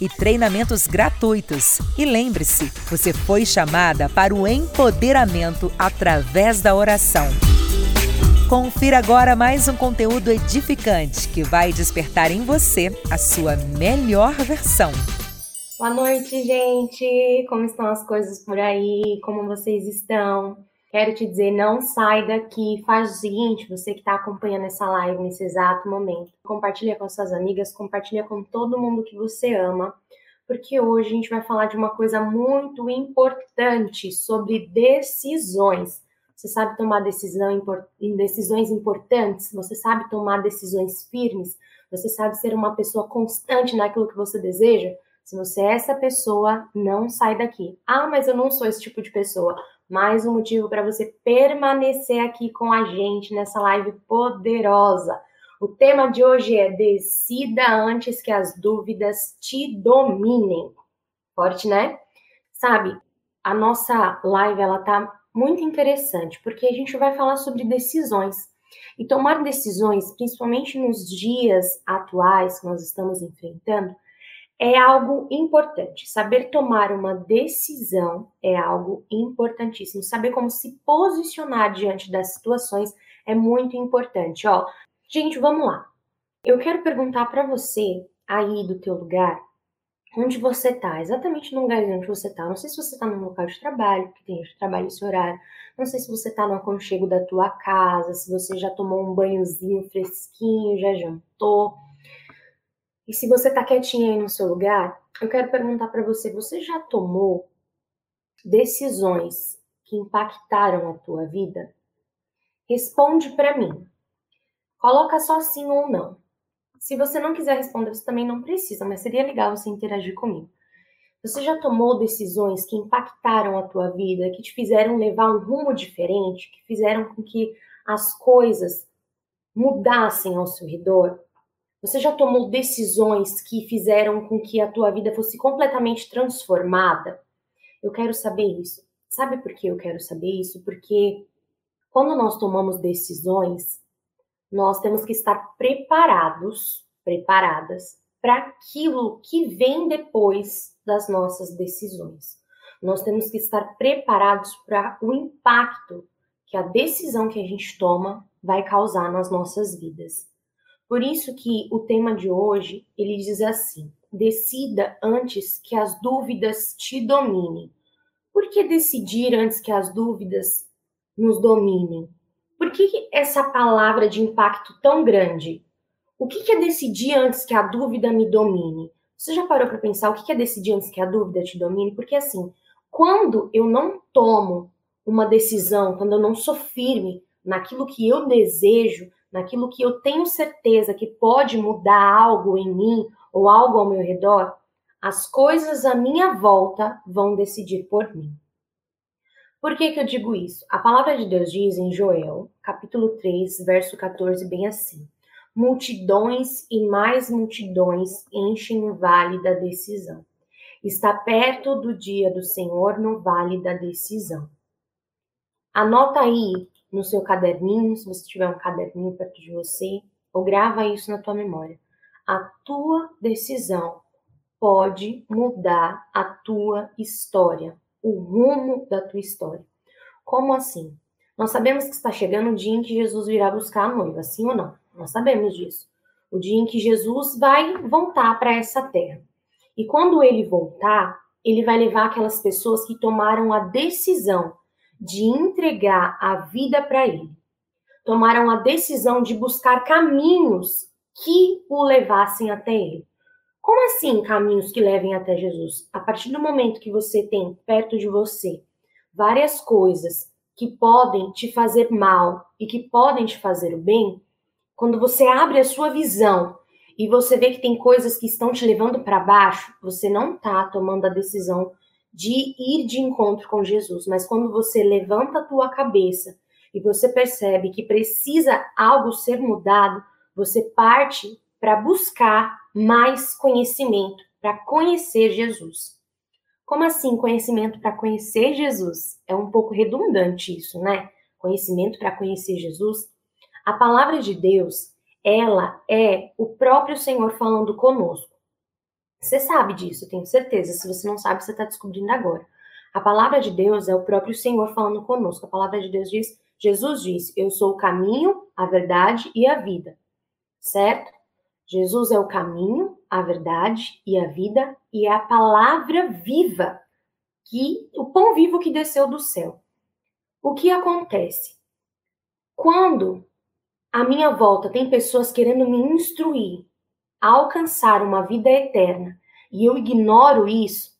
e treinamentos gratuitos. E lembre-se, você foi chamada para o empoderamento através da oração. Confira agora mais um conteúdo edificante que vai despertar em você a sua melhor versão. Boa noite, gente! Como estão as coisas por aí? Como vocês estão? Quero te dizer, não sai daqui. Faz o seguinte, você que está acompanhando essa live nesse exato momento, compartilha com suas amigas, compartilha com todo mundo que você ama, porque hoje a gente vai falar de uma coisa muito importante sobre decisões. Você sabe tomar decisão, decisões importantes? Você sabe tomar decisões firmes? Você sabe ser uma pessoa constante naquilo que você deseja? Se você é essa pessoa, não sai daqui. Ah, mas eu não sou esse tipo de pessoa mais um motivo para você permanecer aqui com a gente nessa live poderosa. O tema de hoje é Decida antes que as dúvidas te dominem. Forte, né? Sabe, a nossa live ela tá muito interessante porque a gente vai falar sobre decisões. E tomar decisões, principalmente nos dias atuais que nós estamos enfrentando, é algo importante. Saber tomar uma decisão é algo importantíssimo. Saber como se posicionar diante das situações é muito importante. Ó, gente, vamos lá. Eu quero perguntar para você aí do teu lugar, onde você tá, exatamente no lugar onde você tá. Não sei se você tá no local de trabalho, porque tem gente que trabalha esse horário. Não sei se você tá no aconchego da tua casa, se você já tomou um banhozinho fresquinho, já jantou e se você está quietinha aí no seu lugar, eu quero perguntar para você: você já tomou decisões que impactaram a tua vida? Responde para mim. Coloca só sim ou não. Se você não quiser responder, você também não precisa, mas seria legal você interagir comigo. Você já tomou decisões que impactaram a tua vida, que te fizeram levar um rumo diferente, que fizeram com que as coisas mudassem ao seu redor? Você já tomou decisões que fizeram com que a tua vida fosse completamente transformada? Eu quero saber isso. Sabe por que eu quero saber isso? Porque quando nós tomamos decisões, nós temos que estar preparados, preparadas para aquilo que vem depois das nossas decisões. Nós temos que estar preparados para o impacto que a decisão que a gente toma vai causar nas nossas vidas. Por isso que o tema de hoje, ele diz assim: decida antes que as dúvidas te dominem. Por que decidir antes que as dúvidas nos dominem? Por que essa palavra de impacto tão grande? O que é decidir antes que a dúvida me domine? Você já parou para pensar o que é decidir antes que a dúvida te domine? Porque assim, quando eu não tomo uma decisão, quando eu não sou firme naquilo que eu desejo, naquilo que eu tenho certeza que pode mudar algo em mim ou algo ao meu redor, as coisas à minha volta vão decidir por mim. Por que, que eu digo isso? A palavra de Deus diz em Joel, capítulo 3, verso 14, bem assim: Multidões e mais multidões enchem o vale da decisão. Está perto do dia do Senhor no vale da decisão. Anota aí no seu caderninho, se você tiver um caderninho perto de você, ou grava isso na tua memória. A tua decisão pode mudar a tua história. o rumo da tua história. Como assim? Nós sabemos que está chegando o dia em que Jesus virá buscar a noiva, sim ou não? Nós sabemos disso. O dia em que Jesus vai voltar para essa terra. E quando ele voltar, ele vai levar aquelas pessoas que tomaram a decisão de entregar a vida para ele. Tomaram a decisão de buscar caminhos que o levassem até ele. Como assim caminhos que levem até Jesus? A partir do momento que você tem perto de você várias coisas que podem te fazer mal e que podem te fazer o bem, quando você abre a sua visão e você vê que tem coisas que estão te levando para baixo, você não está tomando a decisão de ir de encontro com Jesus, mas quando você levanta a tua cabeça e você percebe que precisa algo ser mudado, você parte para buscar mais conhecimento, para conhecer Jesus. Como assim conhecimento para conhecer Jesus? É um pouco redundante isso, né? Conhecimento para conhecer Jesus. A palavra de Deus, ela é o próprio Senhor falando conosco. Você sabe disso, tenho certeza. Se você não sabe, você está descobrindo agora. A palavra de Deus é o próprio Senhor falando conosco. A palavra de Deus diz: Jesus diz, Eu sou o caminho, a verdade e a vida. Certo? Jesus é o caminho, a verdade e a vida, e é a palavra viva, que o pão vivo que desceu do céu. O que acontece? Quando à minha volta tem pessoas querendo me instruir alcançar uma vida eterna e eu ignoro isso,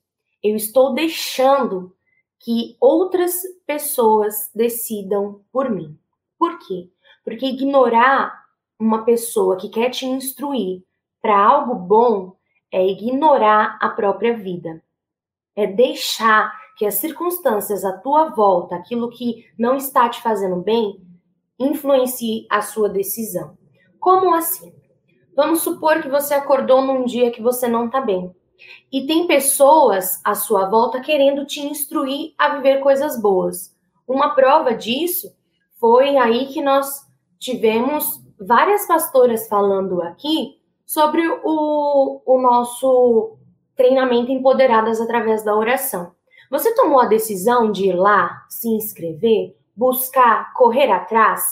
eu estou deixando que outras pessoas decidam por mim. Por quê? Porque ignorar uma pessoa que quer te instruir para algo bom é ignorar a própria vida. É deixar que as circunstâncias à tua volta, aquilo que não está te fazendo bem, influencie a sua decisão. Como assim? Vamos supor que você acordou num dia que você não está bem. E tem pessoas à sua volta querendo te instruir a viver coisas boas. Uma prova disso foi aí que nós tivemos várias pastoras falando aqui sobre o, o nosso treinamento Empoderadas através da oração. Você tomou a decisão de ir lá, se inscrever, buscar, correr atrás?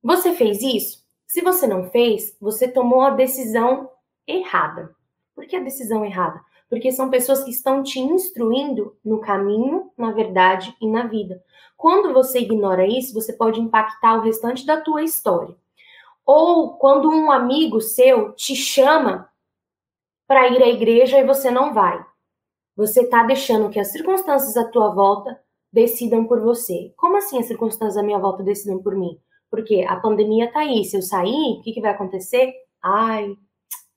Você fez isso? Se você não fez, você tomou a decisão errada. Por que a decisão errada? Porque são pessoas que estão te instruindo no caminho, na verdade e na vida. Quando você ignora isso, você pode impactar o restante da tua história. Ou quando um amigo seu te chama para ir à igreja e você não vai. Você está deixando que as circunstâncias à tua volta decidam por você. Como assim as circunstâncias à minha volta decidam por mim? Porque a pandemia tá aí. Se eu sair, o que, que vai acontecer? Ai,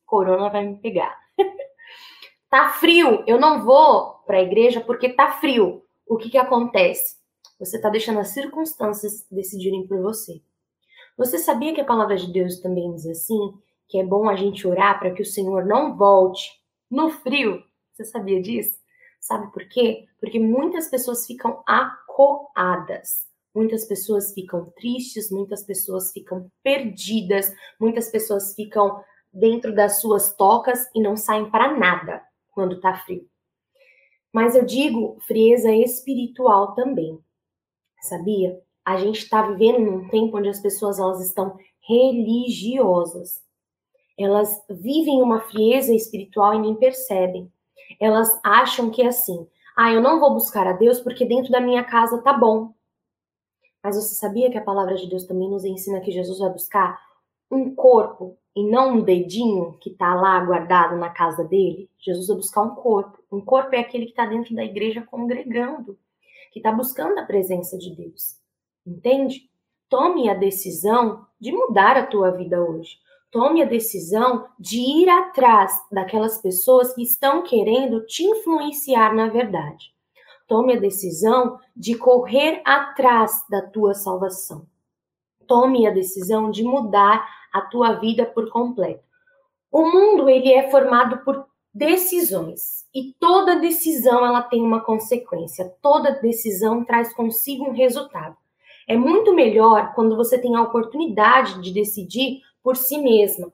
corona vai me pegar. tá frio, eu não vou para a igreja porque tá frio. O que, que acontece? Você está deixando as circunstâncias decidirem por você. Você sabia que a palavra de Deus também diz assim? Que é bom a gente orar para que o Senhor não volte no frio? Você sabia disso? Sabe por quê? Porque muitas pessoas ficam acoadas. Muitas pessoas ficam tristes, muitas pessoas ficam perdidas, muitas pessoas ficam dentro das suas tocas e não saem para nada quando tá frio. Mas eu digo frieza espiritual também. Sabia? a gente está vivendo num tempo onde as pessoas elas estão religiosas. Elas vivem uma frieza espiritual e nem percebem. Elas acham que é assim: ah, eu não vou buscar a Deus porque dentro da minha casa tá bom. Mas você sabia que a palavra de Deus também nos ensina que Jesus vai buscar um corpo e não um dedinho que está lá guardado na casa dele? Jesus vai buscar um corpo. Um corpo é aquele que está dentro da igreja congregando, que está buscando a presença de Deus. Entende? Tome a decisão de mudar a tua vida hoje. Tome a decisão de ir atrás daquelas pessoas que estão querendo te influenciar na verdade. Tome a decisão de correr atrás da tua salvação. Tome a decisão de mudar a tua vida por completo. O mundo ele é formado por decisões e toda decisão ela tem uma consequência. Toda decisão traz consigo um resultado. É muito melhor quando você tem a oportunidade de decidir por si mesma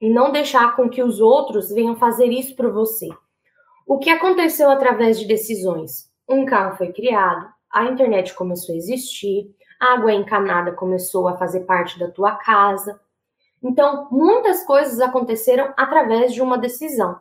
e não deixar com que os outros venham fazer isso por você. O que aconteceu através de decisões? Um carro foi criado, a internet começou a existir, a água encanada começou a fazer parte da tua casa. Então, muitas coisas aconteceram através de uma decisão.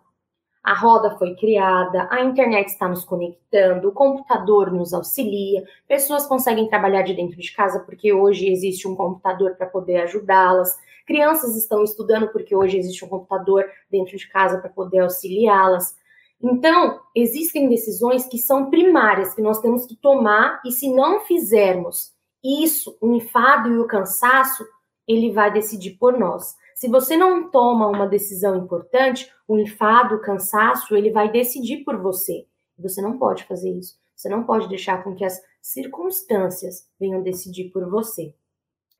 A roda foi criada, a internet está nos conectando, o computador nos auxilia, pessoas conseguem trabalhar de dentro de casa porque hoje existe um computador para poder ajudá-las, crianças estão estudando porque hoje existe um computador dentro de casa para poder auxiliá-las. Então, existem decisões que são primárias, que nós temos que tomar, e se não fizermos isso, o enfado e o cansaço, ele vai decidir por nós. Se você não toma uma decisão importante, o enfado, o cansaço, ele vai decidir por você. Você não pode fazer isso. Você não pode deixar com que as circunstâncias venham decidir por você.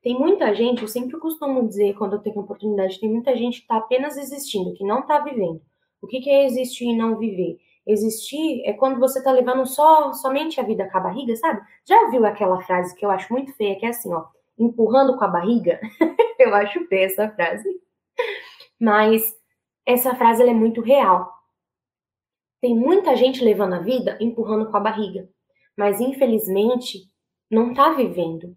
Tem muita gente, eu sempre costumo dizer quando eu tenho oportunidade, tem muita gente que está apenas existindo, que não está vivendo. O que, é existir e não viver? Existir é quando você tá levando só somente a vida com a barriga, sabe? Já viu aquela frase que eu acho muito feia, que é assim, ó, empurrando com a barriga? eu acho feia essa frase. Mas essa frase é muito real. Tem muita gente levando a vida empurrando com a barriga, mas infelizmente não tá vivendo,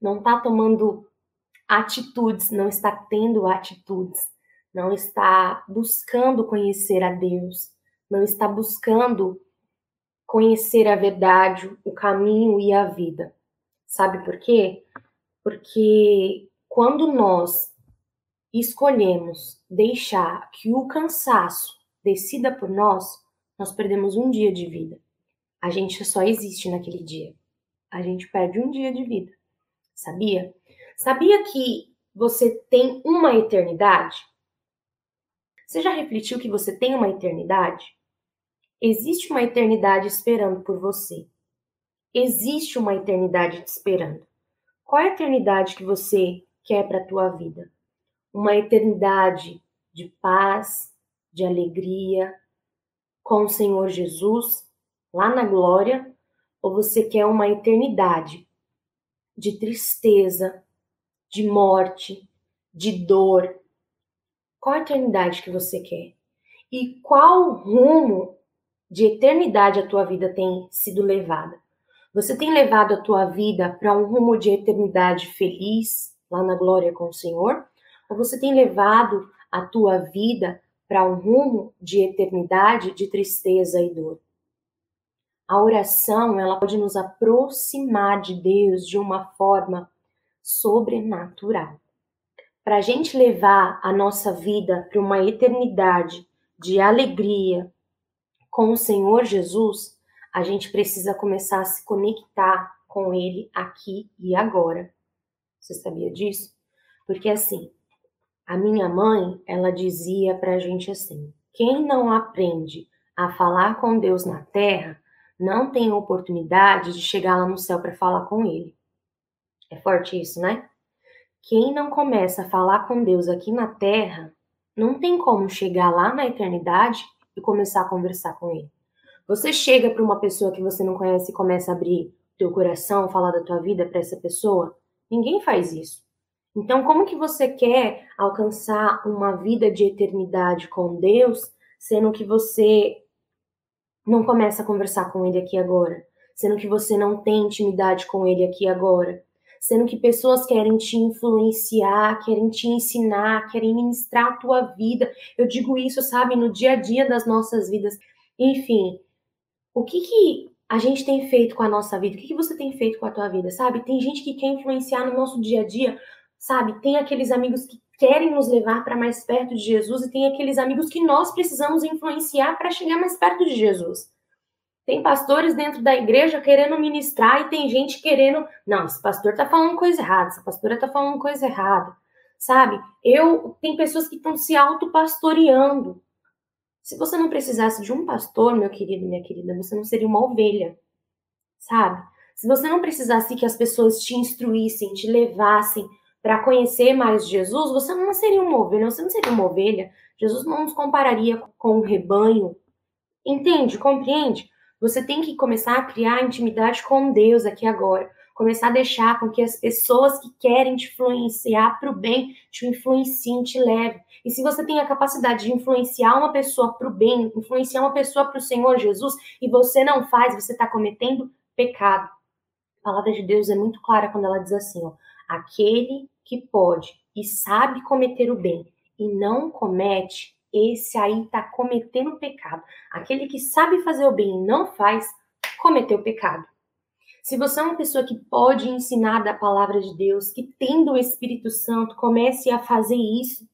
não tá tomando atitudes, não está tendo atitudes não está buscando conhecer a Deus, não está buscando conhecer a verdade, o caminho e a vida. Sabe por quê? Porque quando nós escolhemos deixar que o cansaço decida por nós, nós perdemos um dia de vida. A gente só existe naquele dia. A gente perde um dia de vida. Sabia? Sabia que você tem uma eternidade? Você já refletiu que você tem uma eternidade? Existe uma eternidade esperando por você. Existe uma eternidade te esperando. Qual é a eternidade que você quer para a tua vida? Uma eternidade de paz, de alegria com o Senhor Jesus lá na glória, ou você quer uma eternidade de tristeza, de morte, de dor, qual a eternidade que você quer? E qual rumo de eternidade a tua vida tem sido levada? Você tem levado a tua vida para um rumo de eternidade feliz, lá na glória com o Senhor? Ou você tem levado a tua vida para um rumo de eternidade de tristeza e dor? A oração, ela pode nos aproximar de Deus de uma forma sobrenatural para a gente levar a nossa vida para uma eternidade de alegria com o Senhor Jesus, a gente precisa começar a se conectar com Ele aqui e agora. Você sabia disso? Porque assim, a minha mãe, ela dizia para a gente assim: quem não aprende a falar com Deus na terra, não tem oportunidade de chegar lá no céu para falar com Ele. É forte isso, né? Quem não começa a falar com Deus aqui na terra, não tem como chegar lá na eternidade e começar a conversar com Ele. Você chega para uma pessoa que você não conhece e começa a abrir teu coração, falar da tua vida para essa pessoa? Ninguém faz isso. Então, como que você quer alcançar uma vida de eternidade com Deus, sendo que você não começa a conversar com Ele aqui agora? Sendo que você não tem intimidade com Ele aqui agora? Sendo que pessoas querem te influenciar, querem te ensinar, querem ministrar a tua vida. Eu digo isso, sabe, no dia a dia das nossas vidas. Enfim, o que que a gente tem feito com a nossa vida? O que que você tem feito com a tua vida, sabe? Tem gente que quer influenciar no nosso dia a dia, sabe? Tem aqueles amigos que querem nos levar para mais perto de Jesus e tem aqueles amigos que nós precisamos influenciar para chegar mais perto de Jesus. Tem pastores dentro da igreja querendo ministrar e tem gente querendo. Não, esse pastor tá falando coisa errada, essa pastora tá falando coisa errada. Sabe? Eu. Tem pessoas que estão se autopastoreando. Se você não precisasse de um pastor, meu querido, minha querida, você não seria uma ovelha. Sabe? Se você não precisasse que as pessoas te instruíssem, te levassem para conhecer mais Jesus, você não seria uma ovelha, você não seria uma ovelha. Jesus não nos compararia com um rebanho. Entende? Compreende? Você tem que começar a criar intimidade com Deus aqui agora. começar a deixar com que as pessoas que querem te influenciar para o bem te influenciem, te levem. E se você tem a capacidade de influenciar uma pessoa para o bem, influenciar uma pessoa para o Senhor Jesus, e você não faz, você está cometendo pecado. A palavra de Deus é muito clara quando ela diz assim: ó, aquele que pode e sabe cometer o bem e não comete, esse aí está cometendo pecado. Aquele que sabe fazer o bem e não faz, cometeu pecado. Se você é uma pessoa que pode ensinar da palavra de Deus, que tendo o Espírito Santo, comece a fazer isso.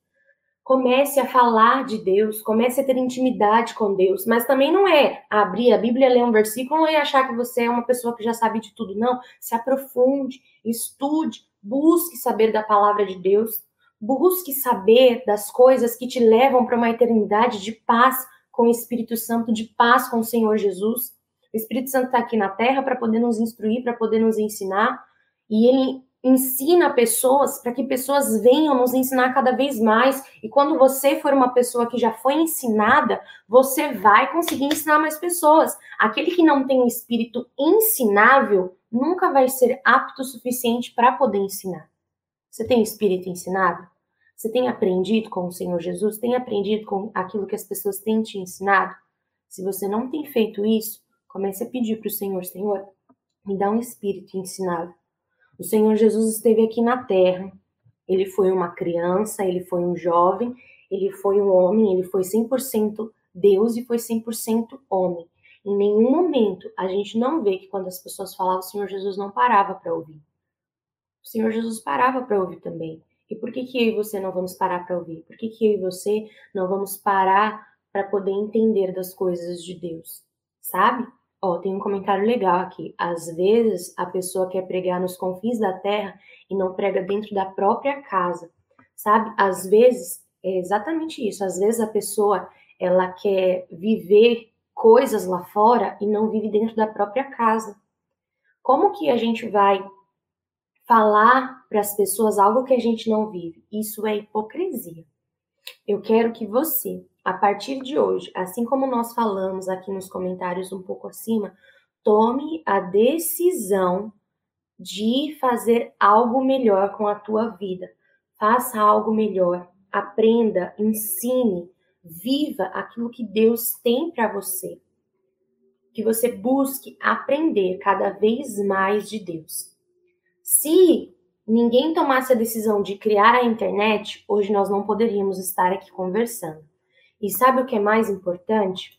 Comece a falar de Deus, comece a ter intimidade com Deus, mas também não é abrir a Bíblia, ler um versículo e achar que você é uma pessoa que já sabe de tudo. Não, se aprofunde, estude, busque saber da palavra de Deus, busque saber das coisas que te levam para uma eternidade de paz com o Espírito Santo, de paz com o Senhor Jesus. O Espírito Santo está aqui na Terra para poder nos instruir, para poder nos ensinar, e ele ensina pessoas para que pessoas venham nos ensinar cada vez mais. E quando você for uma pessoa que já foi ensinada, você vai conseguir ensinar mais pessoas. Aquele que não tem um espírito ensinável nunca vai ser apto o suficiente para poder ensinar. Você tem espírito ensinável? Você tem aprendido com o Senhor Jesus? Tem aprendido com aquilo que as pessoas têm te ensinado? Se você não tem feito isso, Comece a pedir para o Senhor, Senhor, me dá um espírito ensinável. O Senhor Jesus esteve aqui na terra. Ele foi uma criança, ele foi um jovem, ele foi um homem, ele foi 100% Deus e foi 100% homem. Em nenhum momento a gente não vê que quando as pessoas falavam, o Senhor Jesus não parava para ouvir. O Senhor Jesus parava para ouvir também. E por que, que eu e você não vamos parar para ouvir? Por que, que eu e você não vamos parar para poder entender das coisas de Deus? Sabe? Ó, tem um comentário legal aqui. Às vezes a pessoa quer pregar nos confins da terra e não prega dentro da própria casa, sabe? Às vezes é exatamente isso. Às vezes a pessoa ela quer viver coisas lá fora e não vive dentro da própria casa. Como que a gente vai falar para as pessoas algo que a gente não vive? Isso é hipocrisia. Eu quero que você a partir de hoje, assim como nós falamos aqui nos comentários um pouco acima, tome a decisão de fazer algo melhor com a tua vida. Faça algo melhor, aprenda, ensine, viva aquilo que Deus tem para você. Que você busque aprender cada vez mais de Deus. Se ninguém tomasse a decisão de criar a internet, hoje nós não poderíamos estar aqui conversando. E sabe o que é mais importante?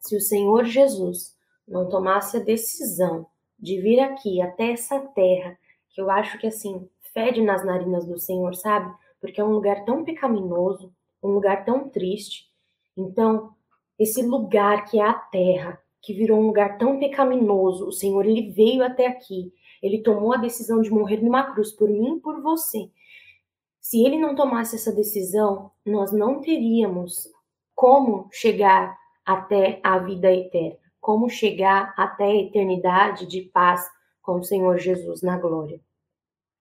Se o Senhor Jesus não tomasse a decisão de vir aqui até essa terra, que eu acho que assim fede nas narinas do Senhor, sabe? Porque é um lugar tão pecaminoso, um lugar tão triste. Então, esse lugar que é a terra, que virou um lugar tão pecaminoso, o Senhor ele veio até aqui. Ele tomou a decisão de morrer numa cruz por mim e por você. Se ele não tomasse essa decisão, nós não teríamos como chegar até a vida eterna, como chegar até a eternidade de paz com o Senhor Jesus na glória.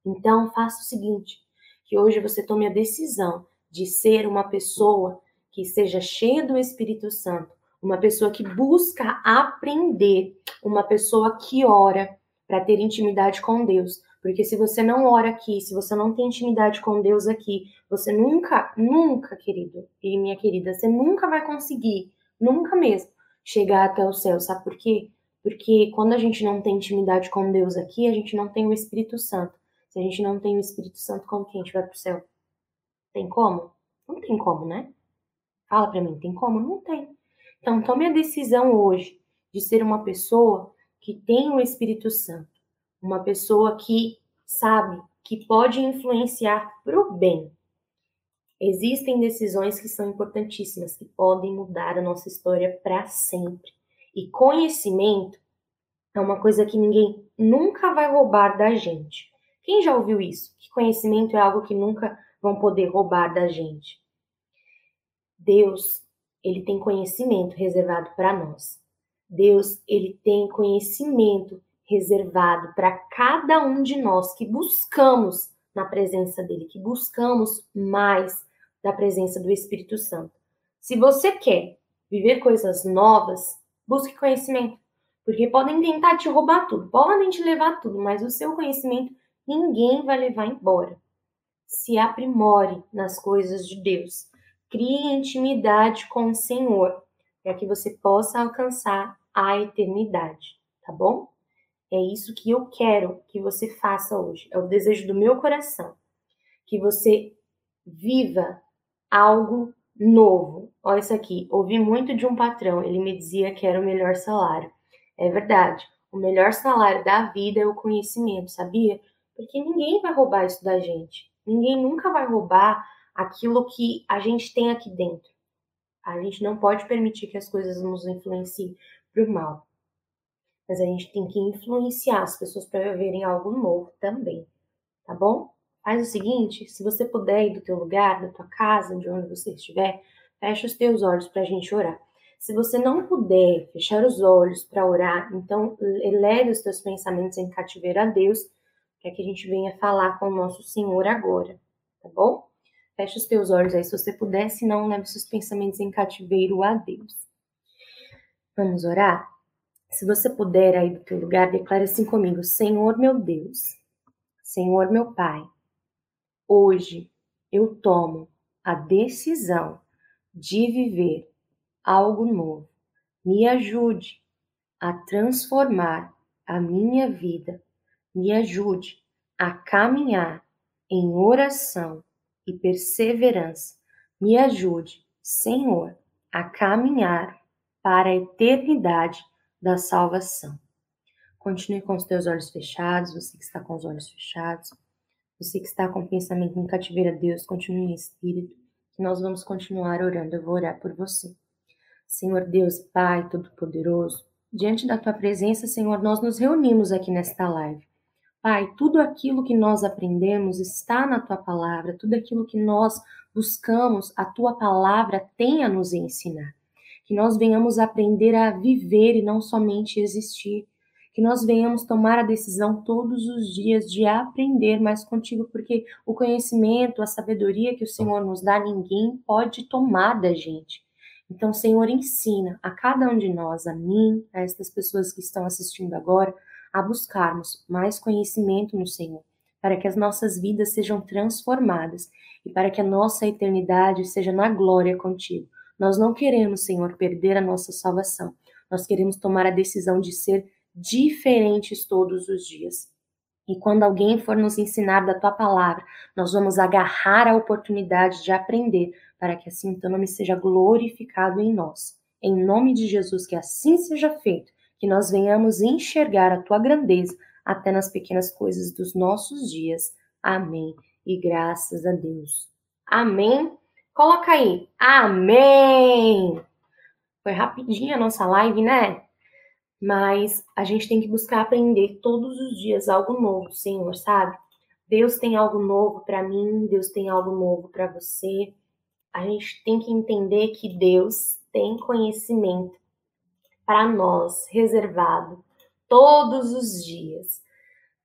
Então, faça o seguinte: que hoje você tome a decisão de ser uma pessoa que seja cheia do Espírito Santo, uma pessoa que busca aprender, uma pessoa que ora para ter intimidade com Deus, porque se você não ora aqui, se você não tem intimidade com Deus aqui, você nunca, nunca, querido e minha querida, você nunca vai conseguir, nunca mesmo, chegar até o céu. Sabe por quê? Porque quando a gente não tem intimidade com Deus aqui, a gente não tem o Espírito Santo. Se a gente não tem o Espírito Santo, como que a gente vai pro céu? Tem como? Não tem como, né? Fala pra mim, tem como? Não tem. Então, tome a decisão hoje de ser uma pessoa que tem o Espírito Santo uma pessoa que sabe que pode influenciar para o bem. Existem decisões que são importantíssimas, que podem mudar a nossa história para sempre. E conhecimento é uma coisa que ninguém nunca vai roubar da gente. Quem já ouviu isso? Que conhecimento é algo que nunca vão poder roubar da gente. Deus, ele tem conhecimento reservado para nós. Deus, ele tem conhecimento reservado para cada um de nós que buscamos na presença dele, que buscamos mais da presença do Espírito Santo. Se você quer viver coisas novas, busque conhecimento, Porque podem tentar te roubar tudo, podem te levar tudo, mas o seu conhecimento ninguém vai levar embora. Se aprimore nas coisas de Deus. Crie intimidade com o Senhor, para que você possa alcançar a eternidade, tá bom? É isso que eu quero que você faça hoje. É o desejo do meu coração. Que você viva algo novo. Olha isso aqui. Ouvi muito de um patrão. Ele me dizia que era o melhor salário. É verdade. O melhor salário da vida é o conhecimento, sabia? Porque ninguém vai roubar isso da gente. Ninguém nunca vai roubar aquilo que a gente tem aqui dentro. A gente não pode permitir que as coisas nos influenciem para o mal. Mas a gente tem que influenciar as pessoas para viverem algo novo também, tá bom? Faz o seguinte, se você puder ir do teu lugar, da tua casa, de onde você estiver, fecha os teus olhos para a gente orar. Se você não puder fechar os olhos para orar, então eleve os teus pensamentos em cativeiro a Deus, para que a gente venha falar com o nosso Senhor agora, tá bom? Fecha os teus olhos aí se você puder, se não, leve seus pensamentos em cativeiro a Deus. Vamos orar? Se você puder aí do teu lugar, declare assim comigo: Senhor meu Deus, Senhor meu Pai, hoje eu tomo a decisão de viver algo novo. Me ajude a transformar a minha vida. Me ajude a caminhar em oração e perseverança. Me ajude, Senhor, a caminhar para a eternidade da salvação. Continue com os teus olhos fechados, você que está com os olhos fechados, você que está com o pensamento em cativeiro a Deus, continue em espírito, que nós vamos continuar orando. Eu vou orar por você. Senhor Deus, Pai Todo-Poderoso, diante da tua presença, Senhor, nós nos reunimos aqui nesta live. Pai, tudo aquilo que nós aprendemos está na tua palavra, tudo aquilo que nós buscamos, a tua palavra tem a nos ensinar. Que nós venhamos aprender a viver e não somente existir. Que nós venhamos tomar a decisão todos os dias de aprender mais contigo, porque o conhecimento, a sabedoria que o Senhor nos dá, ninguém pode tomar da gente. Então, Senhor, ensina a cada um de nós, a mim, a estas pessoas que estão assistindo agora, a buscarmos mais conhecimento no Senhor, para que as nossas vidas sejam transformadas e para que a nossa eternidade seja na glória contigo. Nós não queremos, Senhor, perder a nossa salvação. Nós queremos tomar a decisão de ser diferentes todos os dias. E quando alguém for nos ensinar da tua palavra, nós vamos agarrar a oportunidade de aprender, para que assim teu nome seja glorificado em nós. Em nome de Jesus, que assim seja feito que nós venhamos enxergar a tua grandeza até nas pequenas coisas dos nossos dias. Amém. E graças a Deus. Amém. Coloca aí. Amém. Foi rapidinho a nossa live, né? Mas a gente tem que buscar aprender todos os dias algo novo, Senhor, sabe? Deus tem algo novo para mim, Deus tem algo novo para você. A gente tem que entender que Deus tem conhecimento para nós reservado todos os dias.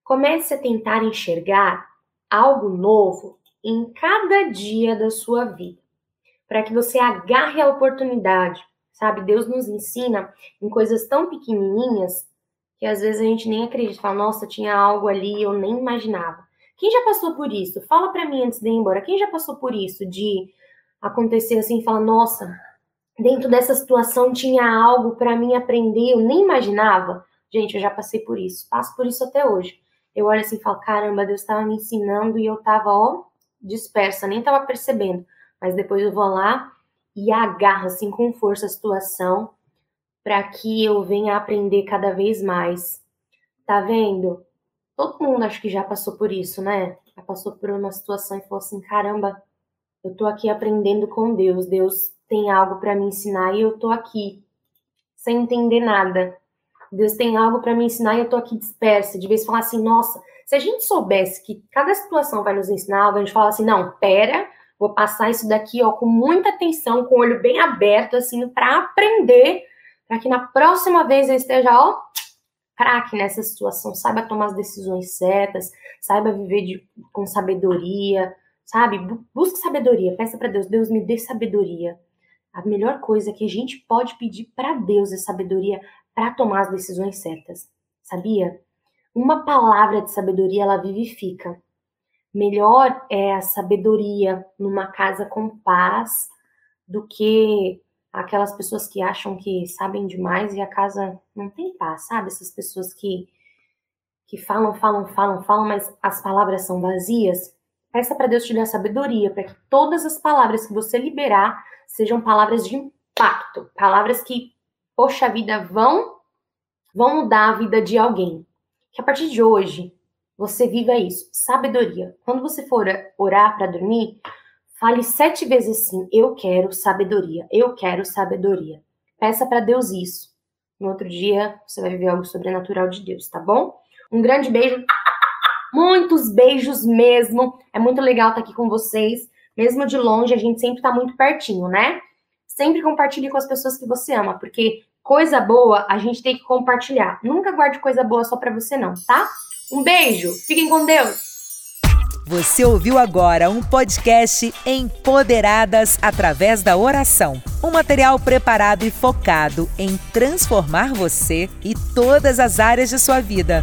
Comece a tentar enxergar algo novo em cada dia da sua vida, para que você agarre a oportunidade. Sabe, Deus nos ensina em coisas tão pequenininhas que às vezes a gente nem acredita, fala, nossa, tinha algo ali, eu nem imaginava. Quem já passou por isso? Fala para mim antes de ir embora. Quem já passou por isso de acontecer assim, fala, nossa, dentro dessa situação tinha algo para mim aprender, eu nem imaginava. Gente, eu já passei por isso, passo por isso até hoje. Eu olho assim e falo, caramba, Deus estava me ensinando e eu estava, ó, dispersa, nem estava percebendo. Mas depois eu vou lá e agarro assim com força a situação para que eu venha aprender cada vez mais. Tá vendo? Todo mundo acho que já passou por isso, né? Já passou por uma situação e falou assim: caramba, eu tô aqui aprendendo com Deus. Deus tem algo para me ensinar e eu tô aqui sem entender nada. Deus tem algo para me ensinar e eu tô aqui dispersa. De vez falar assim, nossa, se a gente soubesse que cada situação vai nos ensinar algo, a gente fala assim, não, pera, vou passar isso daqui, ó, com muita atenção, com o olho bem aberto, assim, para aprender, para que na próxima vez eu esteja, ó, craque nessa situação, saiba tomar as decisões certas, saiba viver de, com sabedoria, sabe? Busque sabedoria, peça para Deus, Deus me dê sabedoria a melhor coisa que a gente pode pedir para Deus é sabedoria para tomar as decisões certas. Sabia? Uma palavra de sabedoria ela vivifica. Melhor é a sabedoria numa casa com paz do que aquelas pessoas que acham que sabem demais e a casa não tem paz, sabe? Essas pessoas que que falam, falam, falam, falam, mas as palavras são vazias. Peça para Deus te dar sabedoria para que todas as palavras que você liberar sejam palavras de impacto, palavras que, poxa vida, vão vão mudar a vida de alguém. Que a partir de hoje você viva isso, sabedoria. Quando você for orar para dormir, fale sete vezes assim: Eu quero sabedoria, eu quero sabedoria. Peça para Deus isso. No outro dia você vai viver algo sobrenatural de Deus, tá bom? Um grande beijo, muitos beijos mesmo. É muito legal estar aqui com vocês. Mesmo de longe, a gente sempre está muito pertinho, né? Sempre compartilhe com as pessoas que você ama, porque coisa boa a gente tem que compartilhar. Nunca guarde coisa boa só para você não, tá? Um beijo, fiquem com Deus. Você ouviu agora um podcast Empoderadas através da oração. Um material preparado e focado em transformar você e todas as áreas de sua vida.